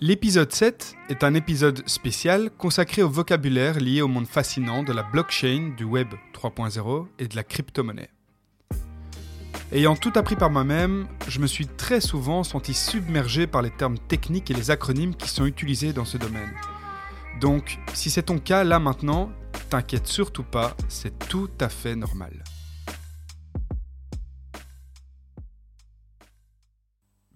L'épisode 7 est un épisode spécial consacré au vocabulaire lié au monde fascinant de la blockchain, du web 3.0 et de la crypto-monnaie. Ayant tout appris par moi-même, je me suis très souvent senti submergé par les termes techniques et les acronymes qui sont utilisés dans ce domaine. Donc, si c'est ton cas là maintenant, t'inquiète surtout pas, c'est tout à fait normal.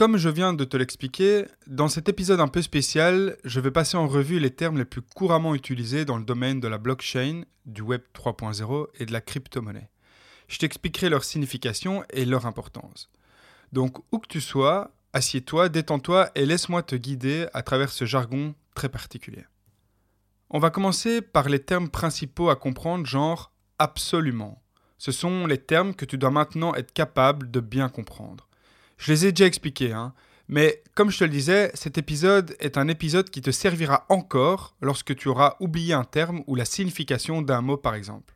Comme je viens de te l'expliquer, dans cet épisode un peu spécial, je vais passer en revue les termes les plus couramment utilisés dans le domaine de la blockchain, du Web 3.0 et de la crypto-monnaie. Je t'expliquerai leur signification et leur importance. Donc, où que tu sois, assieds-toi, détends-toi et laisse-moi te guider à travers ce jargon très particulier. On va commencer par les termes principaux à comprendre, genre absolument. Ce sont les termes que tu dois maintenant être capable de bien comprendre. Je les ai déjà expliqués, hein. mais comme je te le disais, cet épisode est un épisode qui te servira encore lorsque tu auras oublié un terme ou la signification d'un mot par exemple.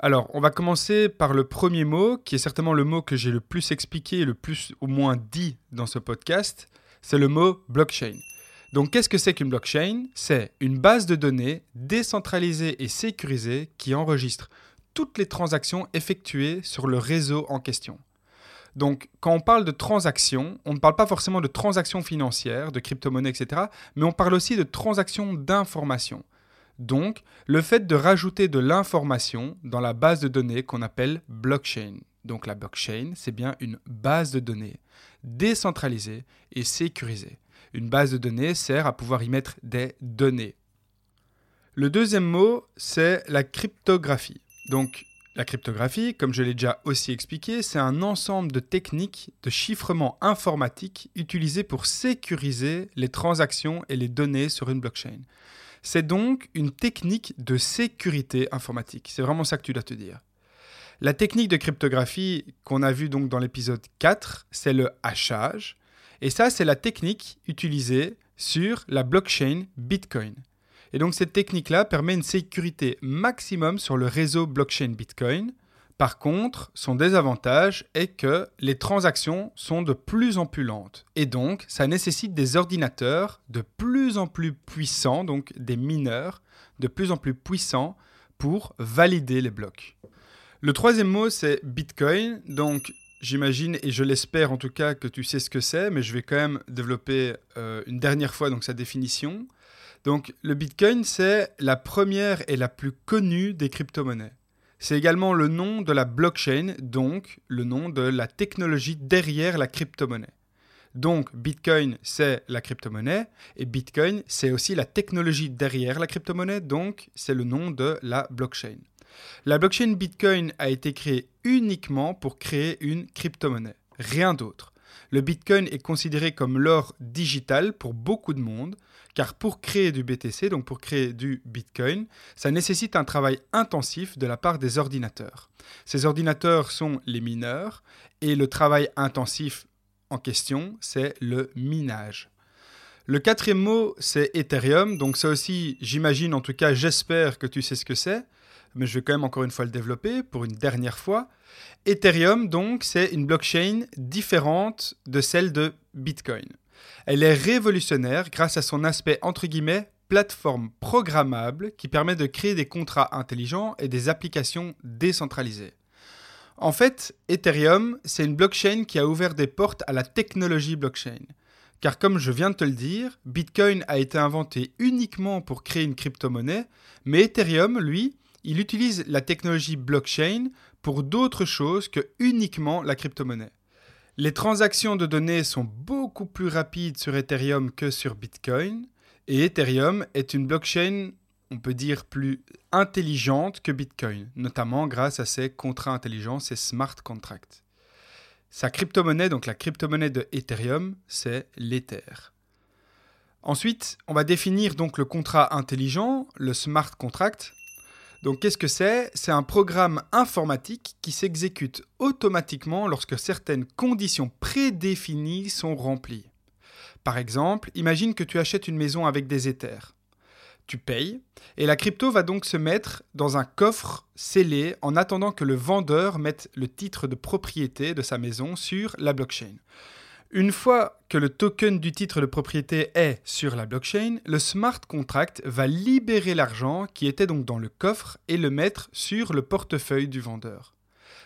Alors, on va commencer par le premier mot, qui est certainement le mot que j'ai le plus expliqué et le plus au moins dit dans ce podcast, c'est le mot blockchain. Donc qu'est-ce que c'est qu'une blockchain? C'est une base de données décentralisée et sécurisée qui enregistre toutes les transactions effectuées sur le réseau en question. Donc, quand on parle de transactions, on ne parle pas forcément de transactions financières, de crypto-monnaies, etc., mais on parle aussi de transactions d'information. Donc, le fait de rajouter de l'information dans la base de données qu'on appelle blockchain. Donc, la blockchain, c'est bien une base de données décentralisée et sécurisée. Une base de données sert à pouvoir y mettre des données. Le deuxième mot, c'est la cryptographie. Donc, la cryptographie, comme je l'ai déjà aussi expliqué, c'est un ensemble de techniques de chiffrement informatique utilisées pour sécuriser les transactions et les données sur une blockchain. C'est donc une technique de sécurité informatique. C'est vraiment ça que tu dois te dire. La technique de cryptographie qu'on a vue dans l'épisode 4, c'est le hachage. Et ça, c'est la technique utilisée sur la blockchain Bitcoin. Et donc cette technique-là permet une sécurité maximum sur le réseau blockchain Bitcoin. Par contre, son désavantage est que les transactions sont de plus en plus lentes. Et donc, ça nécessite des ordinateurs de plus en plus puissants, donc des mineurs de plus en plus puissants pour valider les blocs. Le troisième mot, c'est Bitcoin. Donc, j'imagine et je l'espère en tout cas que tu sais ce que c'est, mais je vais quand même développer euh, une dernière fois donc sa définition. Donc le Bitcoin, c'est la première et la plus connue des crypto-monnaies. C'est également le nom de la blockchain, donc le nom de la technologie derrière la crypto-monnaie. Donc Bitcoin, c'est la crypto-monnaie, et Bitcoin, c'est aussi la technologie derrière la crypto-monnaie, donc c'est le nom de la blockchain. La blockchain Bitcoin a été créée uniquement pour créer une crypto-monnaie, rien d'autre. Le Bitcoin est considéré comme l'or digital pour beaucoup de monde, car pour créer du BTC, donc pour créer du Bitcoin, ça nécessite un travail intensif de la part des ordinateurs. Ces ordinateurs sont les mineurs, et le travail intensif en question, c'est le minage. Le quatrième mot, c'est Ethereum. Donc ça aussi, j'imagine, en tout cas, j'espère que tu sais ce que c'est, mais je vais quand même encore une fois le développer pour une dernière fois. Ethereum, donc, c'est une blockchain différente de celle de Bitcoin. Elle est révolutionnaire grâce à son aspect entre guillemets plateforme programmable qui permet de créer des contrats intelligents et des applications décentralisées. En fait, Ethereum, c'est une blockchain qui a ouvert des portes à la technologie blockchain. Car comme je viens de te le dire, Bitcoin a été inventé uniquement pour créer une crypto-monnaie, mais Ethereum, lui, il utilise la technologie blockchain pour d'autres choses que uniquement la crypto-monnaie. Les transactions de données sont beaucoup plus rapides sur Ethereum que sur Bitcoin, et Ethereum est une blockchain, on peut dire, plus intelligente que Bitcoin, notamment grâce à ses contrats intelligents, ses smart contracts. Sa crypto-monnaie, donc la crypto-monnaie de Ethereum, c'est l'Ether. Ensuite, on va définir donc le contrat intelligent, le smart contract. Donc qu'est-ce que c'est? C'est un programme informatique qui s'exécute automatiquement lorsque certaines conditions prédéfinies sont remplies. Par exemple, imagine que tu achètes une maison avec des éthers. Tu payes et la crypto va donc se mettre dans un coffre scellé en attendant que le vendeur mette le titre de propriété de sa maison sur la blockchain. Une fois que le token du titre de propriété est sur la blockchain, le smart contract va libérer l'argent qui était donc dans le coffre et le mettre sur le portefeuille du vendeur.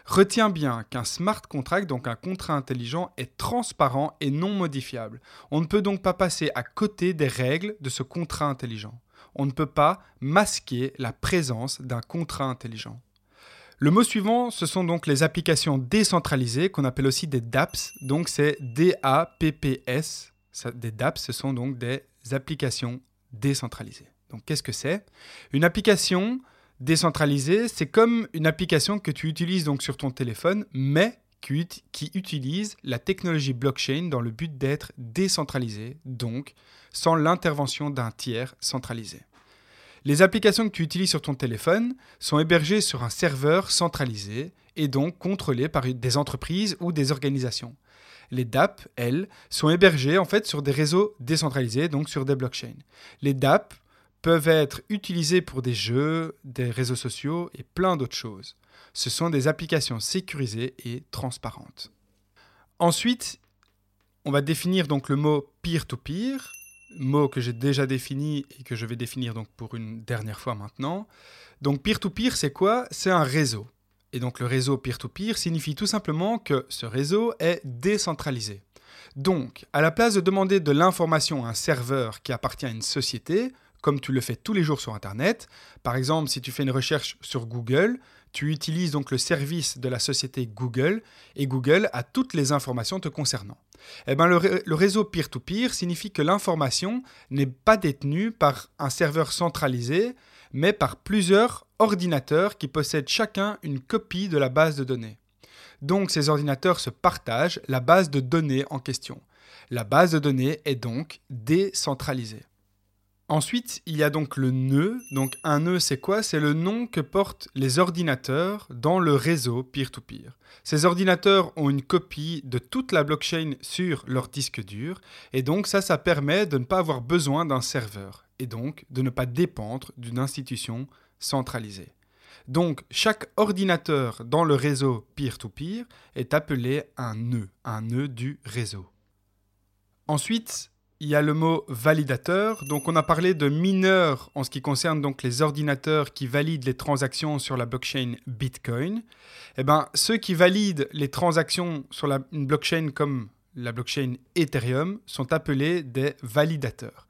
Retiens bien qu'un smart contract, donc un contrat intelligent, est transparent et non modifiable. On ne peut donc pas passer à côté des règles de ce contrat intelligent. On ne peut pas masquer la présence d'un contrat intelligent. Le mot suivant, ce sont donc les applications décentralisées qu'on appelle aussi des dApps. Donc c'est D-A-P-P-S. Des dApps, ce sont donc des applications décentralisées. Donc qu'est-ce que c'est? Une application décentralisée, c'est comme une application que tu utilises donc sur ton téléphone, mais qui, qui utilise la technologie blockchain dans le but d'être décentralisée, donc sans l'intervention d'un tiers centralisé. Les applications que tu utilises sur ton téléphone sont hébergées sur un serveur centralisé et donc contrôlées par des entreprises ou des organisations. Les DApp, elles, sont hébergées en fait sur des réseaux décentralisés, donc sur des blockchains. Les DApp peuvent être utilisées pour des jeux, des réseaux sociaux et plein d'autres choses. Ce sont des applications sécurisées et transparentes. Ensuite, on va définir donc le mot peer-to-peer mot que j'ai déjà défini et que je vais définir donc pour une dernière fois maintenant. Donc peer-to-peer, c'est quoi? C'est un réseau. Et donc le réseau peer-to-peer signifie tout simplement que ce réseau est décentralisé. Donc, à la place de demander de l'information à un serveur qui appartient à une société, comme tu le fais tous les jours sur Internet, par exemple si tu fais une recherche sur Google, tu utilises donc le service de la société Google et Google a toutes les informations te concernant. Eh ben, le, réseau peer-to-peer signifie que l'information n'est pas détenue par un serveur centralisé, mais par plusieurs ordinateurs qui possèdent chacun une copie de la base de données. Donc ces ordinateurs se partagent la base de données en question. La base de données est donc décentralisée. Ensuite, il y a donc le nœud. Donc un nœud, c'est quoi? C'est le nom que portent les ordinateurs dans le réseau peer-to-peer. Ces ordinateurs ont une copie de toute la blockchain sur leur disque dur, et donc ça, ça permet de ne pas avoir besoin d'un serveur, et donc de ne pas dépendre d'une institution centralisée. Donc chaque ordinateur dans le réseau peer-to-peer est appelé un nœud, un nœud du réseau. Ensuite, il y a le mot validateur. Donc on a parlé de mineurs en ce qui concerne donc les ordinateurs qui valident les transactions sur la blockchain Bitcoin. Eh ben, ceux qui valident les transactions sur une blockchain comme la blockchain Ethereum sont appelés des validateurs.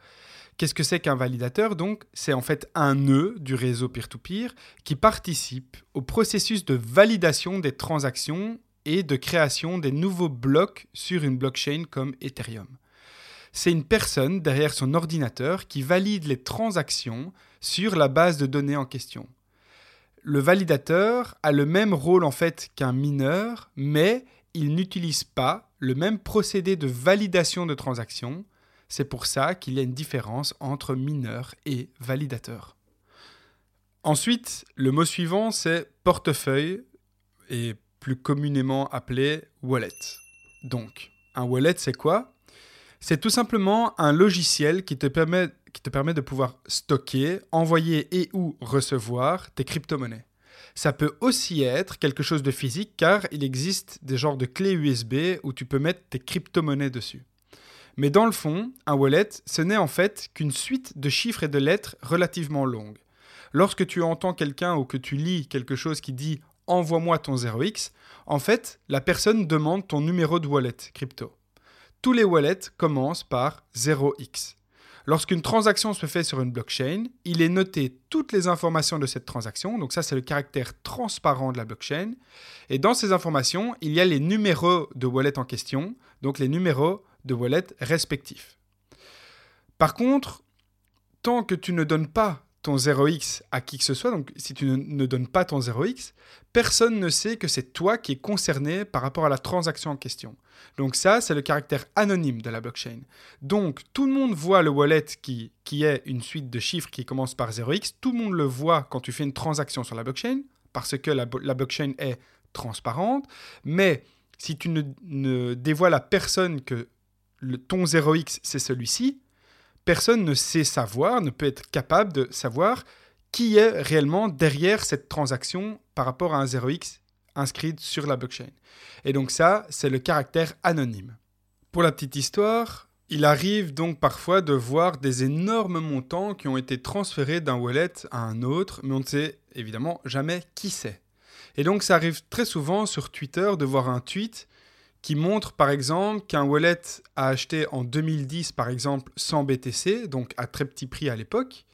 Qu'est-ce que c'est qu'un validateur? Donc, c'est en fait un nœud du réseau peer-to-peer qui participe au processus de validation des transactions et de création des nouveaux blocs sur une blockchain comme Ethereum c'est une personne derrière son ordinateur qui valide les transactions sur la base de données en question. Le validateur a le même rôle en fait qu'un mineur, mais il n'utilise pas le même procédé de validation de transactions. C'est pour ça qu'il y a une différence entre mineur et validateur. Ensuite, le mot suivant, c'est portefeuille, et plus communément appelé wallet. Donc, un wallet, c'est quoi? C'est tout simplement un logiciel qui te permet, de pouvoir stocker, envoyer et ou recevoir tes crypto-monnaies. Ça peut aussi être quelque chose de physique car il existe des genres de clés USB où tu peux mettre tes crypto-monnaies dessus. Mais dans le fond, un wallet, ce n'est en fait qu'une suite de chiffres et de lettres relativement longues. Lorsque tu entends quelqu'un ou que tu lis quelque chose qui dit envoie-moi ton 0x, en fait, la personne demande ton numéro de wallet crypto. Tous les wallets commencent par 0x. Lorsqu'une transaction se fait sur une blockchain, il est noté toutes les informations de cette transaction. Donc ça, c'est le caractère transparent de la blockchain. Et dans ces informations, il y a les numéros de wallet en question, donc les numéros de wallet respectifs. Par contre, tant que tu ne donnes pas ton 0x à qui que ce soit, donc si tu ne, ne donnes pas ton 0x, personne ne sait que c'est toi qui es concerné par rapport à la transaction en question. Donc ça, c'est le caractère anonyme de la blockchain. Donc tout le monde voit le wallet qui, qui est une suite de chiffres qui commence par 0x, tout le monde le voit quand tu fais une transaction sur la blockchain, parce que la, la blockchain est transparente, mais si tu ne, ne dévoiles à personne que le, ton 0x, c'est celui-ci, personne ne sait savoir, ne peut être capable de savoir qui est réellement derrière cette transaction par rapport à un 0x inscrit sur la blockchain. Et donc ça, c'est le caractère anonyme. Pour la petite histoire, il arrive donc parfois de voir des énormes montants qui ont été transférés d'un wallet à un autre, mais on ne sait évidemment jamais qui c'est. Et donc ça arrive très souvent sur Twitter de voir un tweet qui montre par exemple qu'un wallet a acheté en 2010 par exemple 100 BTC, donc à très petit prix à l'époque,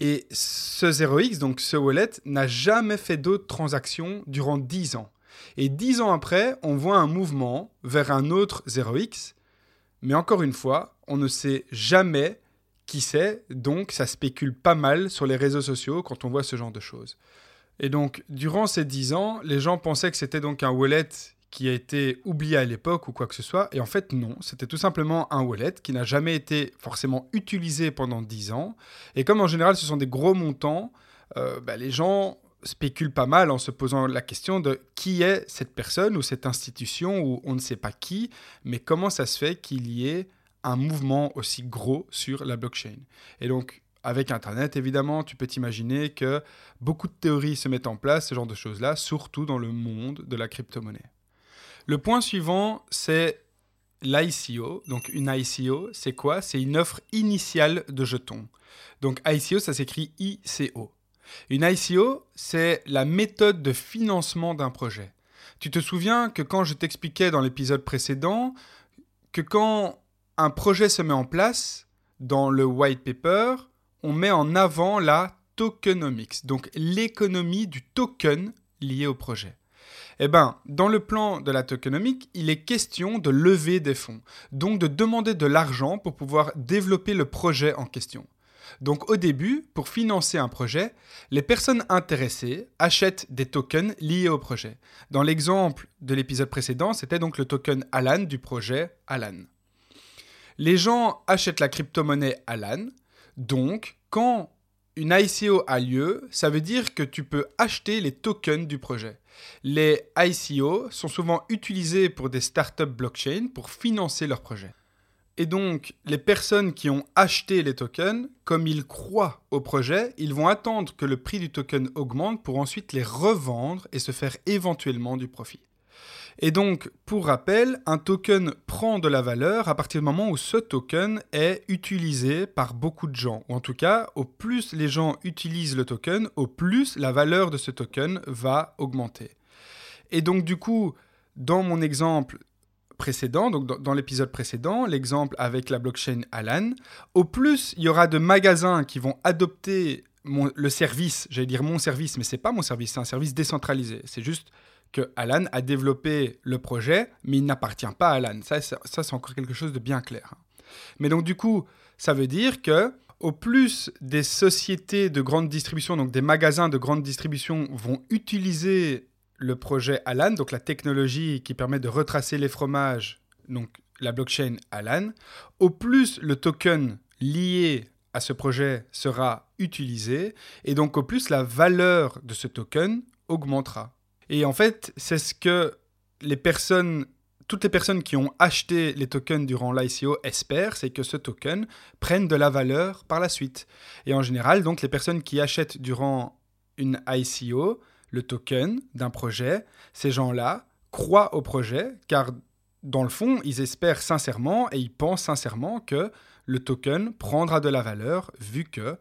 et ce 0x, donc ce wallet, n'a jamais fait d'autres transactions durant 10 ans. Et 10 ans après, on voit un mouvement vers un autre 0x, mais encore une fois, on ne sait jamais qui c'est, donc ça spécule pas mal sur les réseaux sociaux quand on voit ce genre de choses. Et donc, durant ces 10 ans, les gens pensaient que c'était donc un wallet qui a été oublié à l'époque ou quoi que ce soit. Et en fait, non, c'était tout simplement un wallet qui n'a jamais été forcément utilisé pendant 10 ans. Et comme en général, ce sont des gros montants, euh, bah, les gens spéculent pas mal en se posant la question de qui est cette personne ou cette institution ou on ne sait pas qui, mais comment ça se fait qu'il y ait un mouvement aussi gros sur la blockchain? Et donc, avec Internet, évidemment, tu peux t'imaginer que beaucoup de théories se mettent en place, ce genre de choses-là, surtout dans le monde de la crypto-monnaie. Le point suivant, c'est l'ICO. Donc une ICO, c'est quoi? C'est une offre initiale de jetons. Donc ICO, ça s'écrit ICO. Une ICO, c'est la méthode de financement d'un projet. Tu te souviens que quand je t'expliquais dans l'épisode précédent que quand un projet se met en place, dans le white paper, on met en avant la tokenomics, donc l'économie du token lié au projet. Eh bien, dans le plan de la tokenomique, il est question de lever des fonds, donc de demander de l'argent pour pouvoir développer le projet en question. Donc au début, pour financer un projet, les personnes intéressées achètent des tokens liés au projet. Dans l'exemple de l'épisode précédent, c'était donc le token Alan du projet Alan. Les gens achètent la crypto-monnaie Alan, donc quand une ICO a lieu, ça veut dire que tu peux acheter les tokens du projet. Les ICO sont souvent utilisés pour des startups blockchain pour financer leurs projets. Et donc, les personnes qui ont acheté les tokens, comme ils croient au projet, ils vont attendre que le prix du token augmente pour ensuite les revendre et se faire éventuellement du profit. Et donc, pour rappel, un token prend de la valeur à partir du moment où ce token est utilisé par beaucoup de gens. Ou en tout cas, au plus les gens utilisent le token, au plus la valeur de ce token va augmenter. Et donc, du coup, dans mon exemple précédent, donc dans, l'épisode précédent, l'exemple avec la blockchain Alan, au plus il y aura de magasins qui vont adopter le service, j'allais dire mon service, mais c'est pas mon service, c'est un service décentralisé. C'est juste que Alan a développé le projet, mais il n'appartient pas à Alan. Ça, ça, c'est encore quelque chose de bien clair. Mais donc du coup, ça veut dire que au plus des sociétés de grande distribution, donc des magasins de grande distribution, vont utiliser le projet Alan, donc la technologie qui permet de retracer les fromages, donc la blockchain Alan, au plus le token lié à ce projet sera utilisé, et donc au plus la valeur de ce token augmentera. Et en fait, c'est ce que les personnes, toutes les personnes qui ont acheté les tokens durant l'ICO espèrent, c'est que ce token prenne de la valeur par la suite. Et en général, donc les personnes qui achètent durant une ICO le token d'un projet, ces gens-là croient au projet car dans le fond, ils espèrent sincèrement et ils pensent sincèrement que le token prendra de la valeur vu que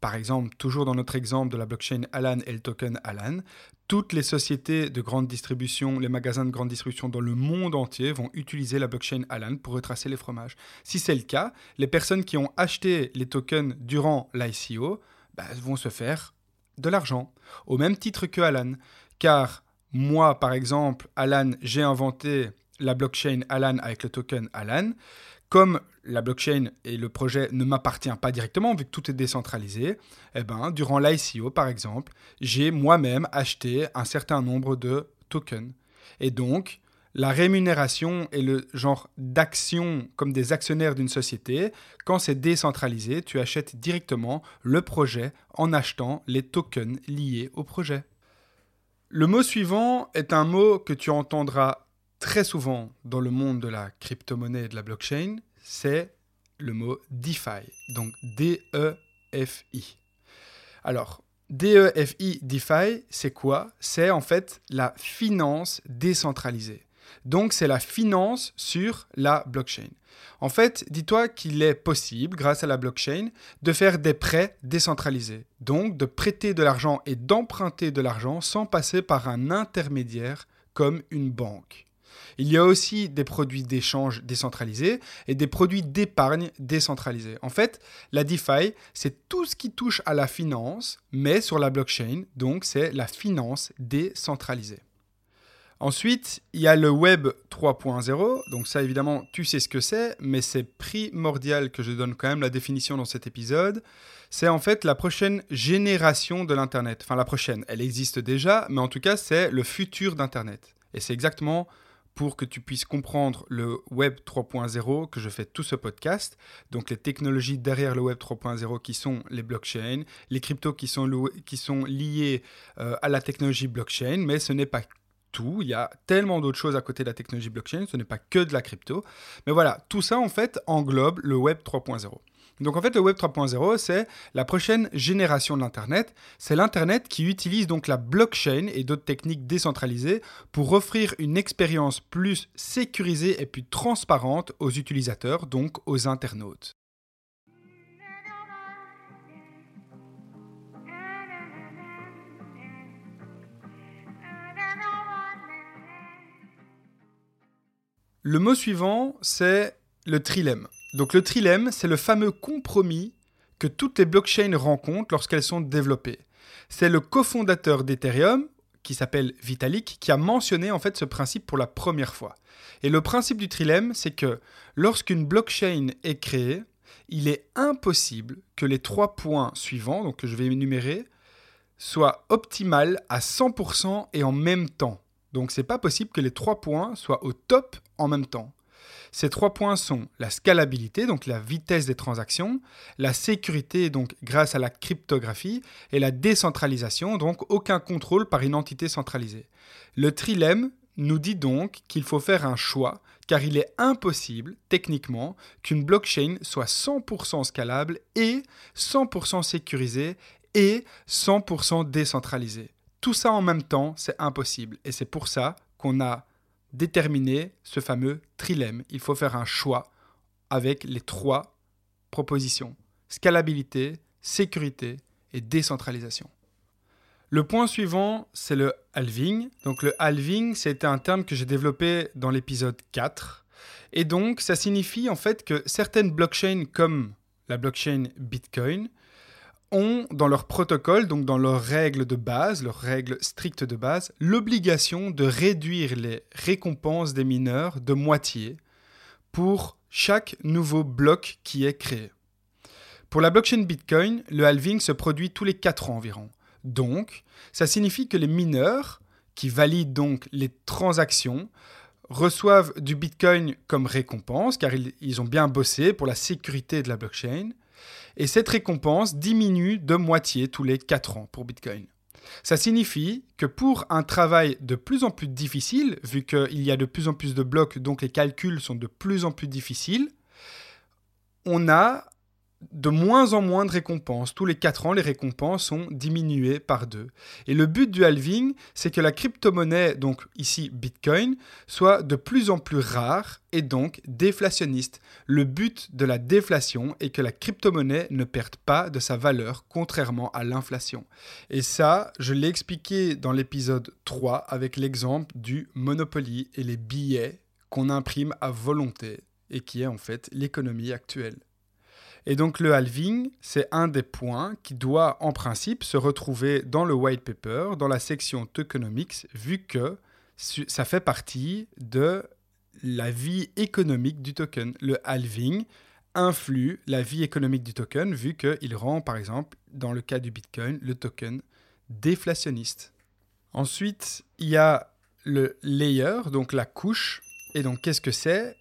par exemple, toujours dans notre exemple de la blockchain Alan et le token Alan, toutes les sociétés de grande distribution, les magasins de grande distribution dans le monde entier vont utiliser la blockchain Alan pour retracer les fromages. Si c'est le cas, les personnes qui ont acheté les tokens durant l'ICO bah, vont se faire de l'argent, au même titre que Alan. Car moi, par exemple, Alan, j'ai inventé la blockchain Alan avec le token Alan. Comme la blockchain et le projet ne m'appartient pas directement vu que tout est décentralisé, eh ben, durant l'ICO par exemple, j'ai moi-même acheté un certain nombre de tokens. Et donc, la rémunération est le genre d'action comme des actionnaires d'une société. Quand c'est décentralisé, tu achètes directement le projet en achetant les tokens liés au projet. Le mot suivant est un mot que tu entendras très souvent dans le monde de la crypto-monnaie et de la blockchain, c'est le mot DeFi, donc D-E-F-I. Alors, D-E-F-I, DeFi, c'est quoi? C'est en fait la finance décentralisée. Donc c'est la finance sur la blockchain. En fait, dis-toi qu'il est possible, grâce à la blockchain, de faire des prêts décentralisés. Donc de prêter de l'argent et d'emprunter de l'argent sans passer par un intermédiaire comme une banque. Il y a aussi des produits d'échange décentralisés et des produits d'épargne décentralisés. En fait, la DeFi, c'est tout ce qui touche à la finance, mais sur la blockchain, donc c'est la finance décentralisée. Ensuite, il y a le Web 3.0. Donc ça, évidemment, tu sais ce que c'est, mais c'est primordial que je donne quand même la définition dans cet épisode. C'est en fait la prochaine génération de l'Internet. Enfin, la prochaine, elle existe déjà, mais en tout cas, c'est le futur d'Internet. Et c'est exactement pour que tu puisses comprendre le Web 3.0 que je fais tout ce podcast. Donc les technologies derrière le Web 3.0 qui sont les blockchains, les cryptos qui sont, liés euh, à la technologie blockchain, mais ce n'est pas tout. Il y a tellement d'autres choses à côté de la technologie blockchain, ce n'est pas que de la crypto. Mais voilà, tout ça en fait englobe le Web 3.0. Donc en fait, le Web 3.0, c'est la prochaine génération de l'Internet. C'est l'Internet qui utilise donc la blockchain et d'autres techniques décentralisées pour offrir une expérience plus sécurisée et plus transparente aux utilisateurs, donc aux internautes. Le mot suivant, c'est le trilemme. Donc le trilemme, c'est le fameux compromis que toutes les blockchains rencontrent lorsqu'elles sont développées. C'est le cofondateur d'Ethereum, qui s'appelle Vitalik, qui a mentionné en fait ce principe pour la première fois. Et le principe du trilemme, c'est que lorsqu'une blockchain est créée, il est impossible que les trois points suivants, donc que je vais énumérer, soient optimales à 100% et en même temps. Donc c'est pas possible que les trois points soient au top en même temps. Ces trois points sont la scalabilité, donc la vitesse des transactions, la sécurité, donc grâce à la cryptographie, et la décentralisation, donc aucun contrôle par une entité centralisée. Le trilemme nous dit donc qu'il faut faire un choix, car il est impossible, techniquement, qu'une blockchain soit 100% scalable et 100% sécurisée et 100% décentralisée. Tout ça en même temps, c'est impossible. Et c'est pour ça qu'on a déterminé ce fameux trilemme. Il faut faire un choix avec les trois propositions. Scalabilité, sécurité et décentralisation. Le point suivant, c'est le halving. Donc le halving, c'était un terme que j'ai développé dans l'épisode 4. Et donc, ça signifie en fait que certaines blockchains comme la blockchain Bitcoin ont dans leur protocole, donc dans leurs règles de base, leurs règles strictes de base, l'obligation de réduire les récompenses des mineurs de moitié pour chaque nouveau bloc qui est créé. Pour la blockchain Bitcoin, le halving se produit tous les 4 ans environ. Donc, ça signifie que les mineurs, qui valident donc les transactions, reçoivent du Bitcoin comme récompense, car ils, ils ont bien bossé pour la sécurité de la blockchain, et cette récompense diminue de moitié tous les 4 ans pour Bitcoin. Ça signifie que pour un travail de plus en plus difficile, vu qu'il y a de plus en plus de blocs, donc les calculs sont de plus en plus difficiles, on a de moins en moins de récompenses. Tous les 4 ans, les récompenses sont diminuées par deux. Et le but du halving, c'est que la crypto-monnaie, donc ici Bitcoin, soit de plus en plus rare et donc déflationniste. Le but de la déflation est que la crypto-monnaie ne perde pas de sa valeur, contrairement à l'inflation. Et ça, je l'ai expliqué dans l'épisode 3 avec l'exemple du Monopoly et les billets qu'on imprime à volonté et qui est en fait l'économie actuelle. Et donc le halving, c'est un des points qui doit en principe se retrouver dans le white paper, dans la section tokenomics, vu que ça fait partie de la vie économique du token. Le halving influe la vie économique du token vu qu'il rend, par exemple, dans le cas du Bitcoin, le token déflationniste. Ensuite, il y a le layer, donc la couche. Et donc, qu'est-ce que c'est?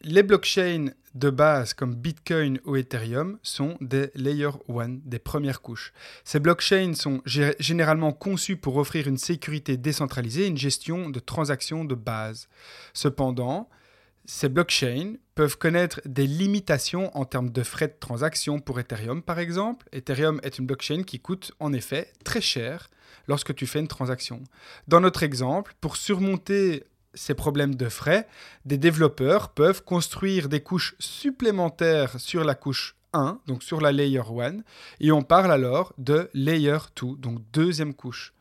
Les blockchains de base comme Bitcoin ou Ethereum sont des layer 1, des premières couches. Ces blockchains sont généralement conçus pour offrir une sécurité décentralisée et une gestion de transactions de base. Cependant, ces blockchains peuvent connaître des limitations en termes de frais de transaction pour Ethereum par exemple. Ethereum est une blockchain qui coûte en effet très cher lorsque tu fais une transaction. Dans notre exemple, pour surmonter ces problèmes de frais, des développeurs peuvent construire des couches supplémentaires sur la couche 1, donc sur la layer 1, et on parle alors de layer 2, donc deuxième couche.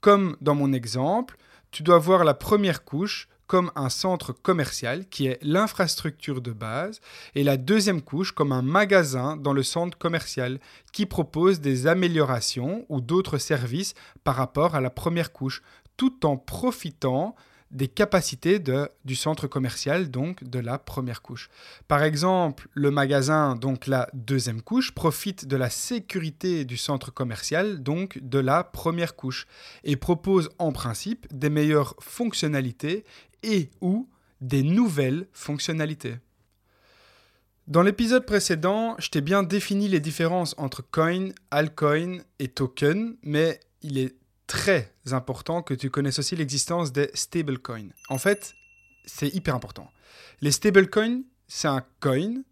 Comme dans mon exemple, tu dois voir la première couche comme un centre commercial qui est l'infrastructure de base et la deuxième couche comme un magasin dans le centre commercial qui propose des améliorations ou d'autres services par rapport à la première couche tout en profitant des capacités de, du centre commercial, donc de la première couche. Par exemple, le magasin, donc la deuxième couche, profite de la sécurité du centre commercial, donc de la première couche, et propose en principe des meilleures fonctionnalités et ou des nouvelles fonctionnalités. Dans l'épisode précédent, je t'ai bien défini les différences entre coin, altcoin et token, mais il est très important que tu connaisses aussi l'existence des stablecoins. En fait, c'est hyper important. Les stablecoins, c'est un coin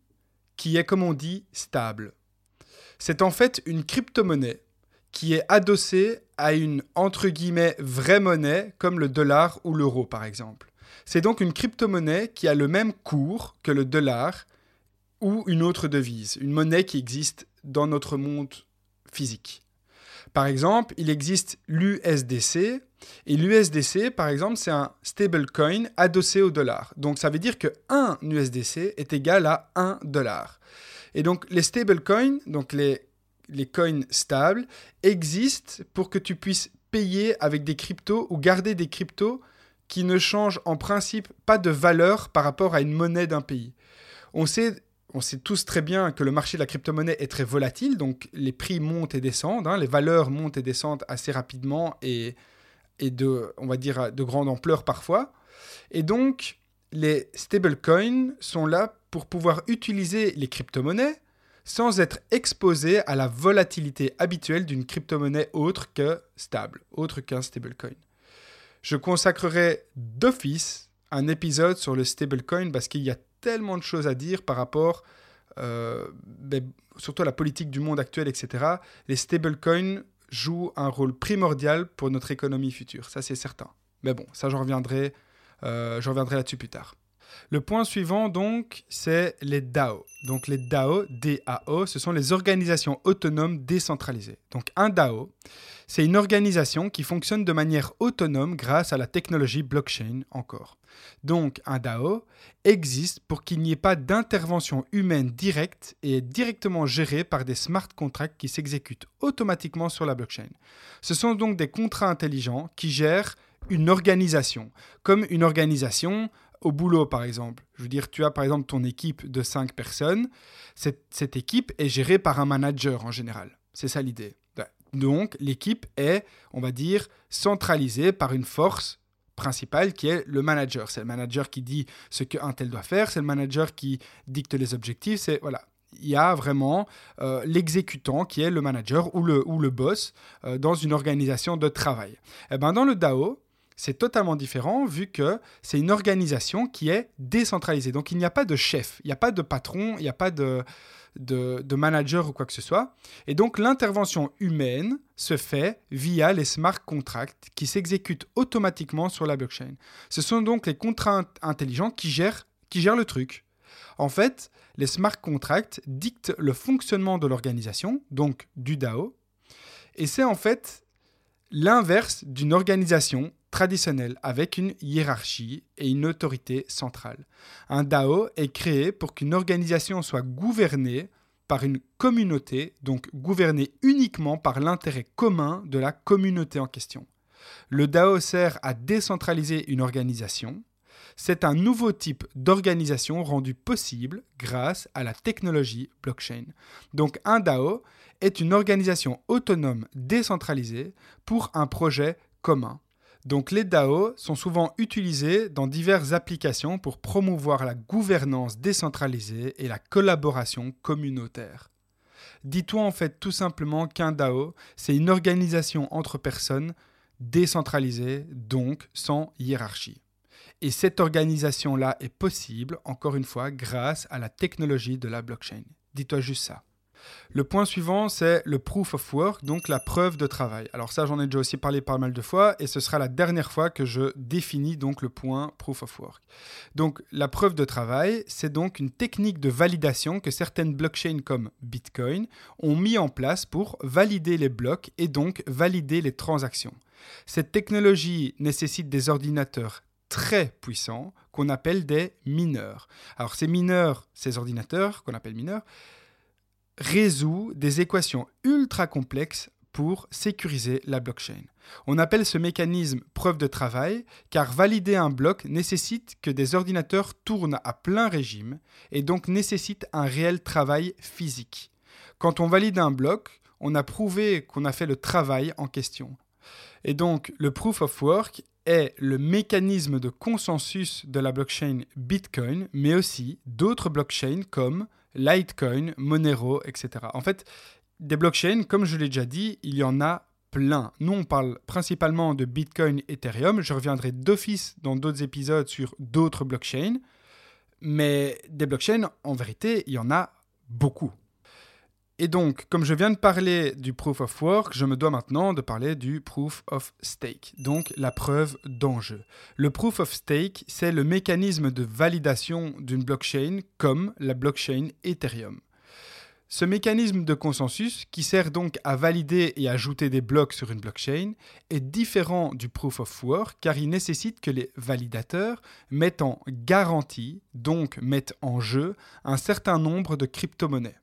qui est, comme on dit, stable. C'est en fait une crypto-monnaie qui est adossée à une, entre guillemets, vraie monnaie, comme le dollar ou l'euro, par exemple. C'est donc une crypto-monnaie qui a le même cours que le dollar ou une autre devise, une monnaie qui existe dans notre monde physique. Par exemple, il existe l'USDC. Et l'USDC, par exemple, c'est un stablecoin adossé au dollar. Donc ça veut dire que 1 USDC est égal à 1 dollar. Et donc les stablecoins, donc les, les coins stables, existent pour que tu puisses payer avec des cryptos ou garder des cryptos qui ne changent en principe pas de valeur par rapport à une monnaie d'un pays. On sait on sait tous très bien que le marché de la crypto-monnaie est très volatile, donc les prix montent et descendent, hein. les valeurs montent et descendent assez rapidement et, de, on va dire, de grande ampleur parfois. Et donc, les stablecoins sont là pour pouvoir utiliser les crypto-monnaies sans être exposés à la volatilité habituelle d'une crypto-monnaie autre que stable, autre qu'un stablecoin. Je consacrerai d'office un épisode sur le stablecoin parce qu'il y a tellement de choses à dire par rapport, euh, ben, surtout à la politique du monde actuel, etc. Les stablecoins jouent un rôle primordial pour notre économie future, ça c'est certain. Mais bon, ça j'en reviendrai, euh, reviendrai là-dessus plus tard. Le point suivant, donc, c'est les DAO. Donc, les DAO, DAO, ce sont les organisations autonomes décentralisées. Donc, un DAO, c'est une organisation qui fonctionne de manière autonome grâce à la technologie blockchain encore. Donc, un DAO existe pour qu'il n'y ait pas d'intervention humaine directe et est directement géré par des smart contracts qui s'exécutent automatiquement sur la blockchain. Ce sont donc des contrats intelligents qui gèrent une organisation, comme une organisation au boulot, par exemple. Je veux dire, tu as par exemple ton équipe de 5 personnes. Cette, cette équipe est gérée par un manager en général. C'est ça l'idée. Donc, l'équipe est, on va dire, centralisée par une force principale qui est le manager. C'est le manager qui dit ce qu'un tel doit faire, c'est le manager qui dicte les objectifs, c'est voilà. Il y a vraiment euh, l'exécutant qui est le manager ou le, ou le boss euh, dans une organisation de travail. Et eh ben, dans le DAO, c'est totalement différent vu que c'est une organisation qui est décentralisée. Donc il n'y a pas de chef, il n'y a pas de patron, il n'y a pas de, de, manager ou quoi que ce soit. Et donc l'intervention humaine se fait via les smart contracts qui s'exécutent automatiquement sur la blockchain. Ce sont donc les contrats intelligents qui gèrent, qui gèrent le truc. En fait, les smart contracts dictent le fonctionnement de l'organisation, donc du DAO, et c'est en fait l'inverse d'une organisation traditionnelle avec une hiérarchie et une autorité centrale. Un DAO est créé pour qu'une organisation soit gouvernée par une communauté, donc gouvernée uniquement par l'intérêt commun de la communauté en question. Le DAO sert à décentraliser une organisation. C'est un nouveau type d'organisation rendu possible grâce à la technologie blockchain. Donc un DAO est une organisation autonome décentralisée pour un projet commun. Donc les DAO sont souvent utilisés dans diverses applications pour promouvoir la gouvernance décentralisée et la collaboration communautaire. Dis-toi en fait tout simplement qu'un DAO, c'est une organisation entre personnes décentralisée, donc sans hiérarchie. Et cette organisation-là est possible, encore une fois, grâce à la technologie de la blockchain. Dis-toi juste ça. Le point suivant, c'est le proof of work, donc la preuve de travail. Alors ça, j'en ai déjà aussi parlé pas mal de fois, et ce sera la dernière fois que je définis donc le point proof of work. Donc la preuve de travail, c'est donc une technique de validation que certaines blockchains comme Bitcoin ont mis en place pour valider les blocs et donc valider les transactions. Cette technologie nécessite des ordinateurs très puissants qu'on appelle des mineurs. Alors ces mineurs, ces ordinateurs qu'on appelle mineurs, résout des équations ultra complexes pour sécuriser la blockchain. On appelle ce mécanisme preuve de travail car valider un bloc nécessite que des ordinateurs tournent à plein régime et donc nécessite un réel travail physique. Quand on valide un bloc, on a prouvé qu'on a fait le travail en question. Et donc le proof of work est le mécanisme de consensus de la blockchain Bitcoin, mais aussi d'autres blockchains comme Litecoin, Monero, etc. En fait, des blockchains, comme je l'ai déjà dit, il y en a plein. Nous, on parle principalement de Bitcoin, Ethereum. Je reviendrai d'office dans d'autres épisodes sur d'autres blockchains. Mais des blockchains, en vérité, il y en a beaucoup. Et donc, comme je viens de parler du proof of work, je me dois maintenant de parler du proof of stake, donc la preuve d'enjeu. Le proof of stake, c'est le mécanisme de validation d'une blockchain comme la blockchain Ethereum. Ce mécanisme de consensus, qui sert donc à valider et ajouter des blocs sur une blockchain, est différent du proof of work car il nécessite que les validateurs mettent en garantie, donc mettent en jeu, un certain nombre de crypto-monnaies.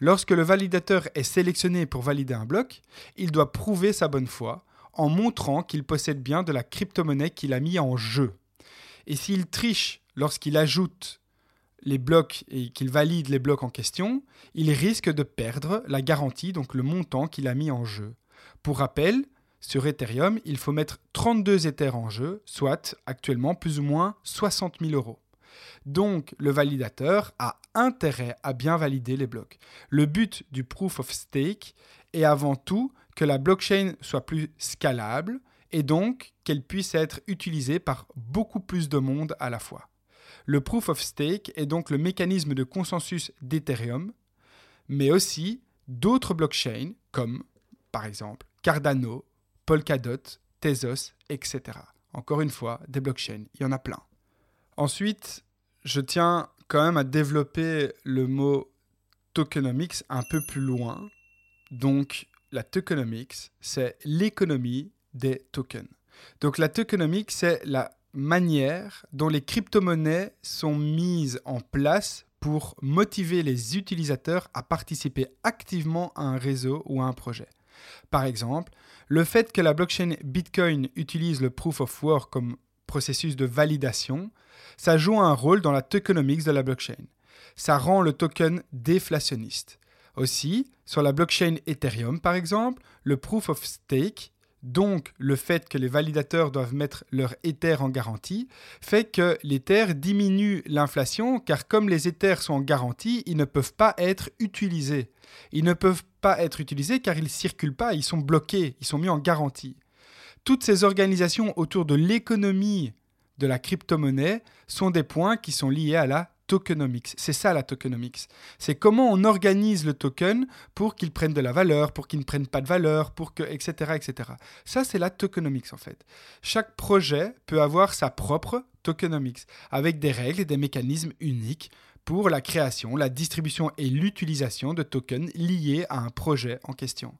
Lorsque le validateur est sélectionné pour valider un bloc, il doit prouver sa bonne foi en montrant qu'il possède bien de la crypto-monnaie qu'il a mis en jeu. Et s'il triche lorsqu'il ajoute les blocs et qu'il valide les blocs en question, il risque de perdre la garantie, donc le montant qu'il a mis en jeu. Pour rappel, sur Ethereum, il faut mettre 32 Ethers en jeu, soit actuellement plus ou moins 60 000 euros. Donc, le validateur a intérêt à bien valider les blocs. Le but du proof of stake est avant tout que la blockchain soit plus scalable et donc qu'elle puisse être utilisée par beaucoup plus de monde à la fois. Le proof of stake est donc le mécanisme de consensus d'Ethereum, mais aussi d'autres blockchains comme par exemple Cardano, Polkadot, Tezos, etc. Encore une fois, des blockchains, il y en a plein. Ensuite, je tiens quand même à développer le mot tokenomics un peu plus loin. Donc, la tokenomics, c'est l'économie des tokens. Donc, la tokenomics, c'est la manière dont les crypto-monnaies sont mises en place pour motiver les utilisateurs à participer activement à un réseau ou à un projet. Par exemple, le fait que la blockchain Bitcoin utilise le proof of work comme processus de validation, ça joue un rôle dans la tokenomics de la blockchain. Ça rend le token déflationniste. Aussi, sur la blockchain Ethereum par exemple, le proof of stake, donc le fait que les validateurs doivent mettre leur Ether en garantie, fait que l'Ether diminue l'inflation car comme les Ethers sont en garantie, ils ne peuvent pas être utilisés. Ils ne peuvent pas être utilisés car ils ne circulent pas, ils sont bloqués, ils sont mis en garantie. Toutes ces organisations autour de l'économie de la crypto-monnaie sont des points qui sont liés à la tokenomics. C'est ça la tokenomics. C'est comment on organise le token pour qu'il prenne de la valeur, pour qu'il ne prenne pas de valeur, pour que, etc., etc. Ça, c'est la tokenomics en fait. Chaque projet peut avoir sa propre tokenomics, avec des règles et des mécanismes uniques pour la création, la distribution et l'utilisation de tokens liés à un projet en question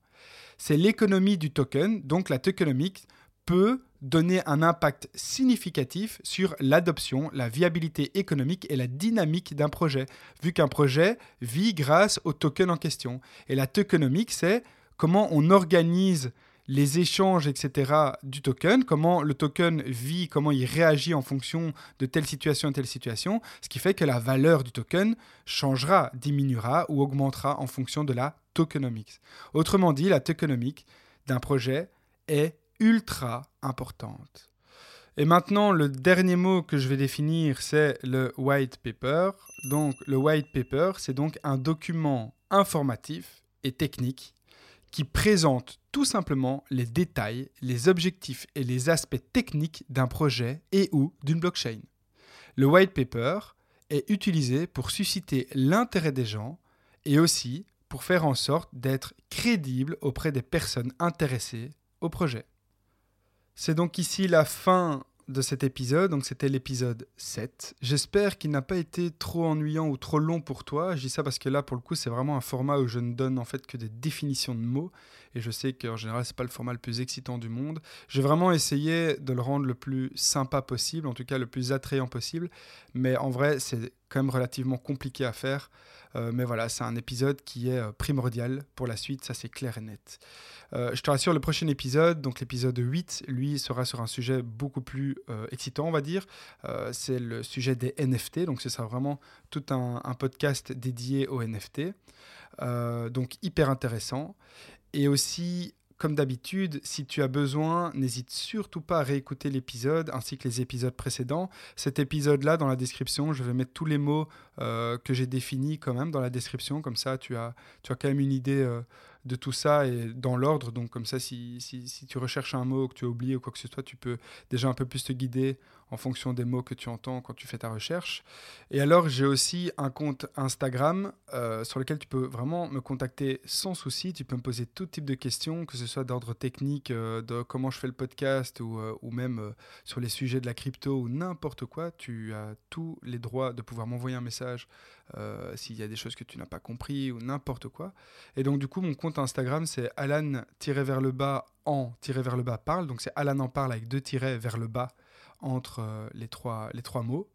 c'est l'économie du token, donc la tokenomics peut donner un impact significatif sur l'adoption, la viabilité économique et la dynamique d'un projet, vu qu'un projet vit grâce au token en question. Et la tokenomics, c'est comment on organise les échanges, etc. du token, comment le token vit, comment il réagit en fonction de telle situation à telle situation, ce qui fait que la valeur du token changera, diminuera ou augmentera en fonction de la tokenomics. Autrement dit, la tokenomics d'un projet est ultra importante. Et maintenant, le dernier mot que je vais définir, c'est le white paper. Donc, le white paper, c'est donc un document informatif et technique qui présente tout simplement les détails, les objectifs et les aspects techniques d'un projet et ou d'une blockchain. Le white paper est utilisé pour susciter l'intérêt des gens et aussi pour faire en sorte d'être crédible auprès des personnes intéressées au projet. C'est donc ici la fin de cet épisode, donc c'était l'épisode 7. J'espère qu'il n'a pas été trop ennuyant ou trop long pour toi. Je dis ça parce que là, pour le coup, c'est vraiment un format où je ne donne en fait que des définitions de mots. Et je sais qu'en général, c'est pas le format le plus excitant du monde. J'ai vraiment essayé de le rendre le plus sympa possible, en tout cas le plus attrayant possible. Mais en vrai, c'est quand relativement compliqué à faire. Euh, mais voilà, c'est un épisode qui est euh, primordial pour la suite, ça c'est clair et net. Euh, je te rassure, le prochain épisode, donc l'épisode 8, lui sera sur un sujet beaucoup plus excitant, on va dire. c'est le sujet des NFT, donc ce sera vraiment tout un, un podcast dédié aux NFT. donc hyper intéressant. Et aussi, comme d'habitude, si tu as besoin, n'hésite surtout pas à réécouter l'épisode ainsi que les épisodes précédents. Cet épisode-là, dans la description, je vais mettre tous les mots euh, que j'ai définis quand même dans la description. Comme ça, tu as, tu as quand même une idée euh, de tout ça et dans l'ordre. Donc comme ça, si, si, si, tu recherches un mot que tu as oublié ou quoi que ce soit, tu peux déjà un peu plus te guider en fonction des mots que tu entends quand tu fais ta recherche. Et alors, j'ai aussi un compte Instagram euh, sur lequel tu peux vraiment me contacter sans souci. Tu peux me poser tout type de questions, que ce soit d'ordre technique, euh, de comment je fais le podcast ou, euh, ou même sur les sujets de la crypto ou n'importe quoi. Tu as tous les droits de pouvoir m'envoyer un message s'il y a des choses que tu n'as pas compris ou n'importe quoi. Et donc, du coup, mon compte Instagram, c'est alan-vers le bas en-vers le bas parle. Donc, c'est Alan en parle avec deux tirets vers le bas entre euh, les, trois, les trois mots.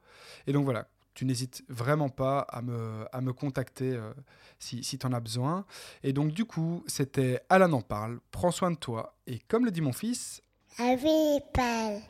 Et donc voilà, tu n'hésites vraiment pas à me, à me contacter euh, si, si tu en as besoin. Et donc du coup, c'était Alan en parle, prends soin de toi, et comme le dit mon fils... Avec parle.